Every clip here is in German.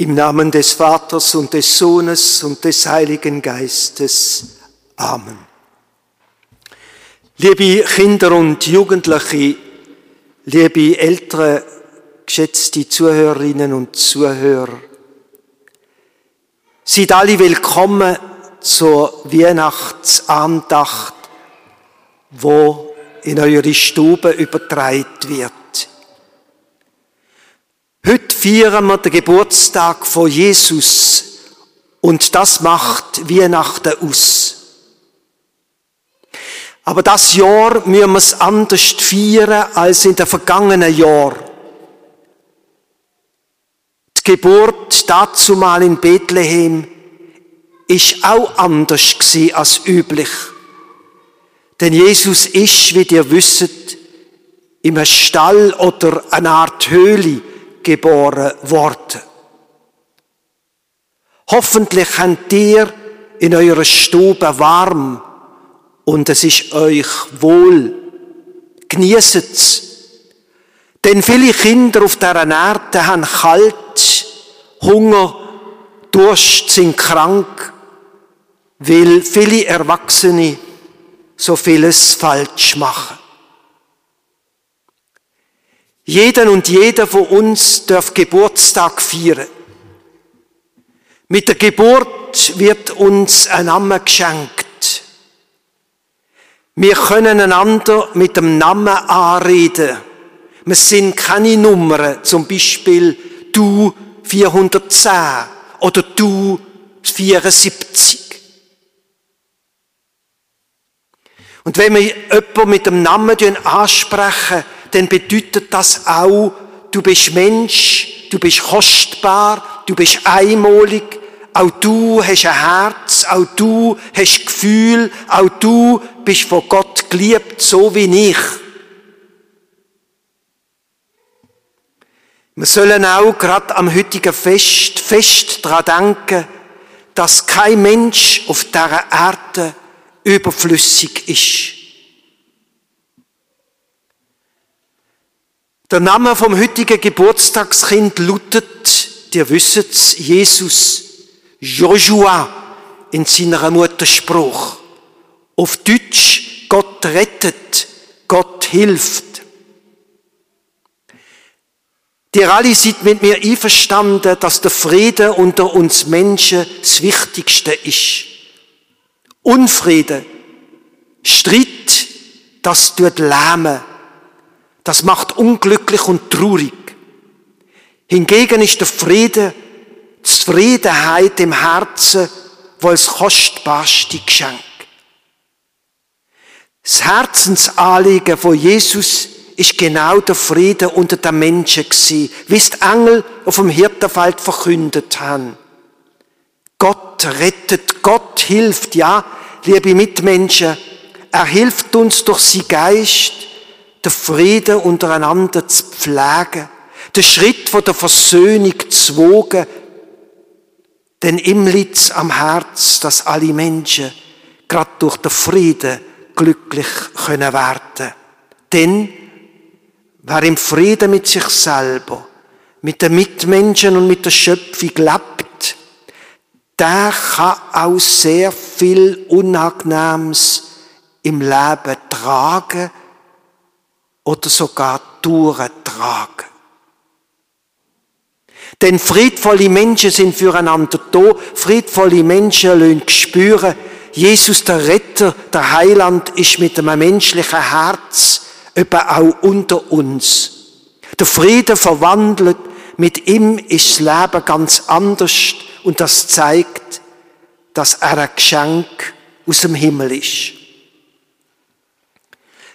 Im Namen des Vaters und des Sohnes und des Heiligen Geistes. Amen. Liebe Kinder und Jugendliche, liebe ältere, geschätzte Zuhörerinnen und Zuhörer, seid alle willkommen zur Weihnachtsandacht, wo in eure Stube übertragen wird. Heute feiern wir den Geburtstag von Jesus und das macht Weihnachten aus. Aber das Jahr müssen wir es anders feiern als in den vergangenen Jahren. Die Geburt dazu mal in Bethlehem ist auch anders gewesen als üblich. Denn Jesus ist, wie ihr wisst, einem Stall oder einer Art Höhle geboren worden. Hoffentlich habt ihr in eurer Stube warm und es ist euch wohl. Genießet's. Denn viele Kinder auf dieser Erde haben kalt, Hunger, Durst, sind krank, weil viele Erwachsene so vieles falsch machen. Jeden und jeder von uns darf Geburtstag feiern. Mit der Geburt wird uns ein Name geschenkt. Wir können einander mit dem Namen anreden. Wir sind keine Nummern, zum Beispiel du 410 oder du 74. Und wenn wir jemanden mit dem Namen ansprechen, dann bedeutet das auch, du bist Mensch, du bist kostbar, du bist einmalig, auch du hast ein Herz, auch du hast Gefühl, auch du bist von Gott geliebt, so wie ich. Wir sollen auch gerade am heutigen Fest fest daran denken, dass kein Mensch auf dieser Erde überflüssig ist. Der Name vom heutigen Geburtstagskind lautet, ihr wisset's, Jesus, Joshua in seiner Mutterspruch. Auf Deutsch, Gott rettet, Gott hilft. Ihr alle seid mit mir einverstanden, dass der Friede unter uns Menschen das Wichtigste ist. Unfriede, Streit, das tut lähmen. Das macht unglücklich und traurig. Hingegen ist der Friede, die Zufriedenheit im Herzen wohl das kostbarste Geschenk. Das Herzensanliegen von Jesus ist genau der Friede unter den Menschen gewesen, wie es die Engel auf dem Hirtenfeld verkündet haben. Gott rettet, Gott hilft, ja, liebe Mitmenschen, er hilft uns durch sein Geist, den Frieden untereinander zu pflegen, den Schritt von der Versöhnung zu wogen, denn ihm liegt's am Herz, dass alle Menschen gerade durch den Frieden glücklich können werden. Denn wer im Frieden mit sich selber, mit den Mitmenschen und mit der Schöpfung lebt, der kann auch sehr viel Unangenehmes im Leben tragen oder sogar durchtragen. Denn friedvolle Menschen sind füreinander da, friedvolle Menschen lassen spüren, Jesus, der Retter, der Heiland, ist mit einem menschlichen Herz eben auch unter uns. Der Friede verwandelt, mit ihm ist das Leben ganz anders und das zeigt, dass er ein Geschenk aus dem Himmel ist.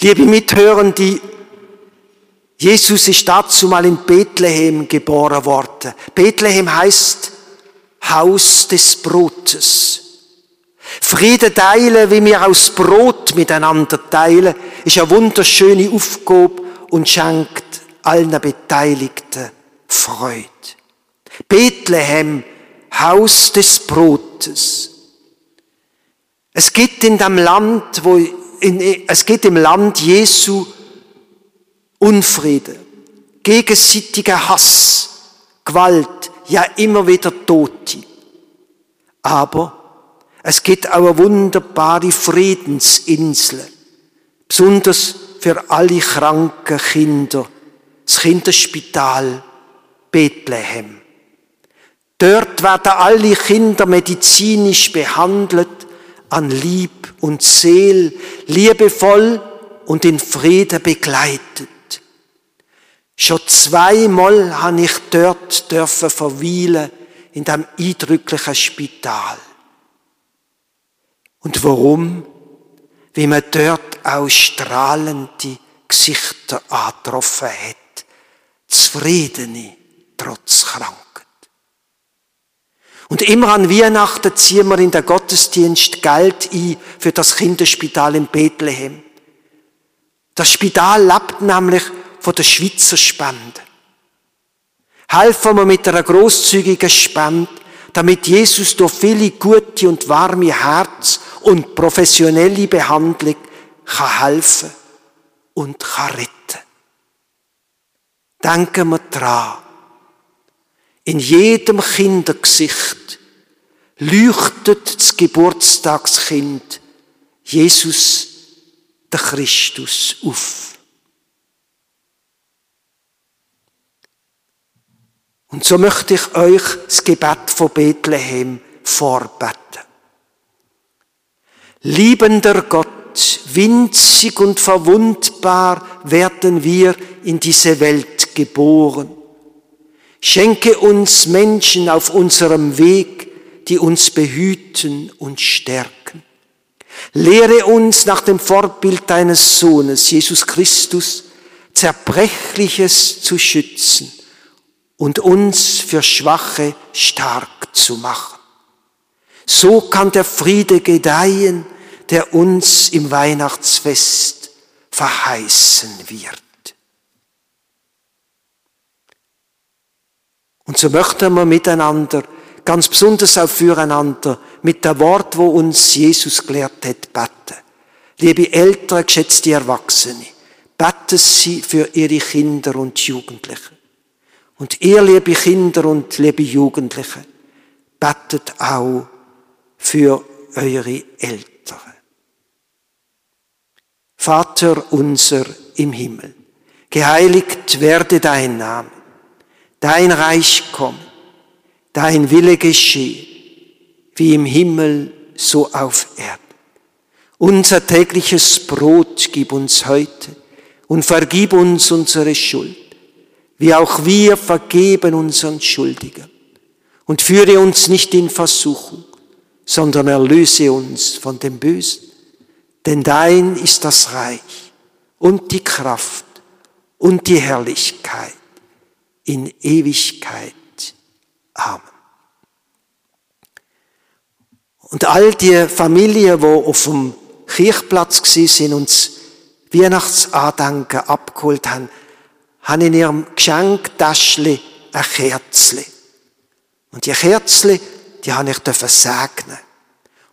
Liebe Mithörende, Jesus ist dazu mal in Bethlehem geboren worden. Bethlehem heißt Haus des Brotes. Friede teilen, wie wir aus Brot miteinander teilen, ist eine wunderschöne Aufgabe und schenkt allen Beteiligten Freude. Bethlehem, Haus des Brotes. Es gibt in dem Land, wo in, es geht im Land Jesu Unfriede, gegenseitiger Hass, Gewalt, ja immer wieder Tote. Aber es gibt auch eine wunderbare Friedensinsel, besonders für alle kranken Kinder, das Kinderspital Bethlehem. Dort werden alle Kinder medizinisch behandelt, an Lieb und Seel, liebevoll und in Frieden begleitet. Schon zweimal habe ich dort dürfen verweilen in dem eindrücklichen Spital. Und warum? Wie man dort auch strahlende Gesichter angetroffen hat. Zufriedene, trotz Krankheit. Und immer an Weihnachten ziehen wir in der Gottesdienst Geld ein für das Kinderspital in Bethlehem. Das Spital lebt nämlich von der Schweizer Spende. Helfen wir mit einer großzügigen Spende, damit Jesus durch viele gute und warme Herz und professionelle Behandlung kann helfen und kann retten. Denken wir dran. In jedem Kindergesicht leuchtet das Geburtstagskind Jesus, der Christus, auf. Und so möchte ich euch das Gebet von Bethlehem vorbeten. Liebender Gott, winzig und verwundbar werden wir in diese Welt geboren. Schenke uns Menschen auf unserem Weg, die uns behüten und stärken. Lehre uns nach dem Vorbild deines Sohnes, Jesus Christus, Zerbrechliches zu schützen und uns für Schwache stark zu machen. So kann der Friede gedeihen, der uns im Weihnachtsfest verheißen wird. Und so möchten wir miteinander, ganz besonders auch füreinander, mit der Wort, wo uns Jesus gelehrt hat, beten. Liebe Eltern, geschätzte Erwachsene, beten Sie für Ihre Kinder und Jugendlichen. Und ihr, liebe Kinder und liebe Jugendliche, betet auch für eure Eltern. Vater unser im Himmel, geheiligt werde dein Name, dein Reich komme, dein Wille geschehe, wie im Himmel so auf Erden. Unser tägliches Brot gib uns heute und vergib uns unsere Schuld wie auch wir vergeben unseren Schuldigen. Und führe uns nicht in Versuchung, sondern erlöse uns von dem Bösen. Denn dein ist das Reich und die Kraft und die Herrlichkeit in Ewigkeit. Amen. Und all die Familien, wo auf dem Kirchplatz sind, uns Weihnachtsandenken abgeholt haben, haben in ihrem Geschenktaschli ein Kerzli. Und die Kerzli, die habe ich segnen.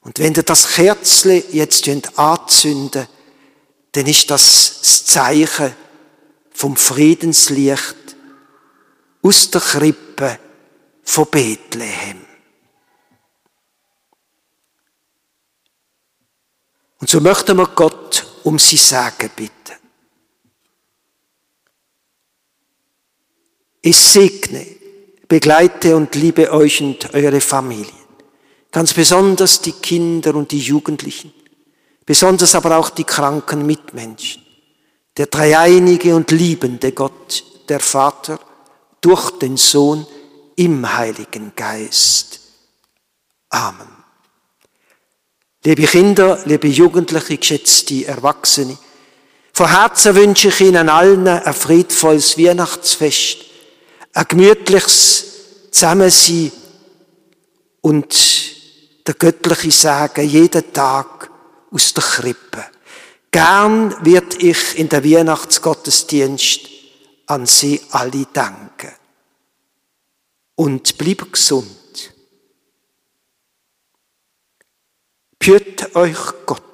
Und wenn ihr das Kerzli jetzt anzünden dann ist das das Zeichen vom Friedenslicht aus der Krippe von Bethlehem. Und so möchten wir Gott um sie Sagen bitten. Ich segne, begleite und liebe euch und eure Familien. Ganz besonders die Kinder und die Jugendlichen. Besonders aber auch die kranken Mitmenschen. Der dreieinige und liebende Gott, der Vater, durch den Sohn im Heiligen Geist. Amen. Liebe Kinder, liebe Jugendliche, geschätzte Erwachsene, von Herzen wünsche ich Ihnen allen ein friedvolles Weihnachtsfest ein gemütliches Zusammensein und der göttliche Sagen jeden Tag aus der Krippe. Gern wird ich in der Weihnachtsgottesdienst an Sie alle danken. Und bleib gesund. Püt euch Gott.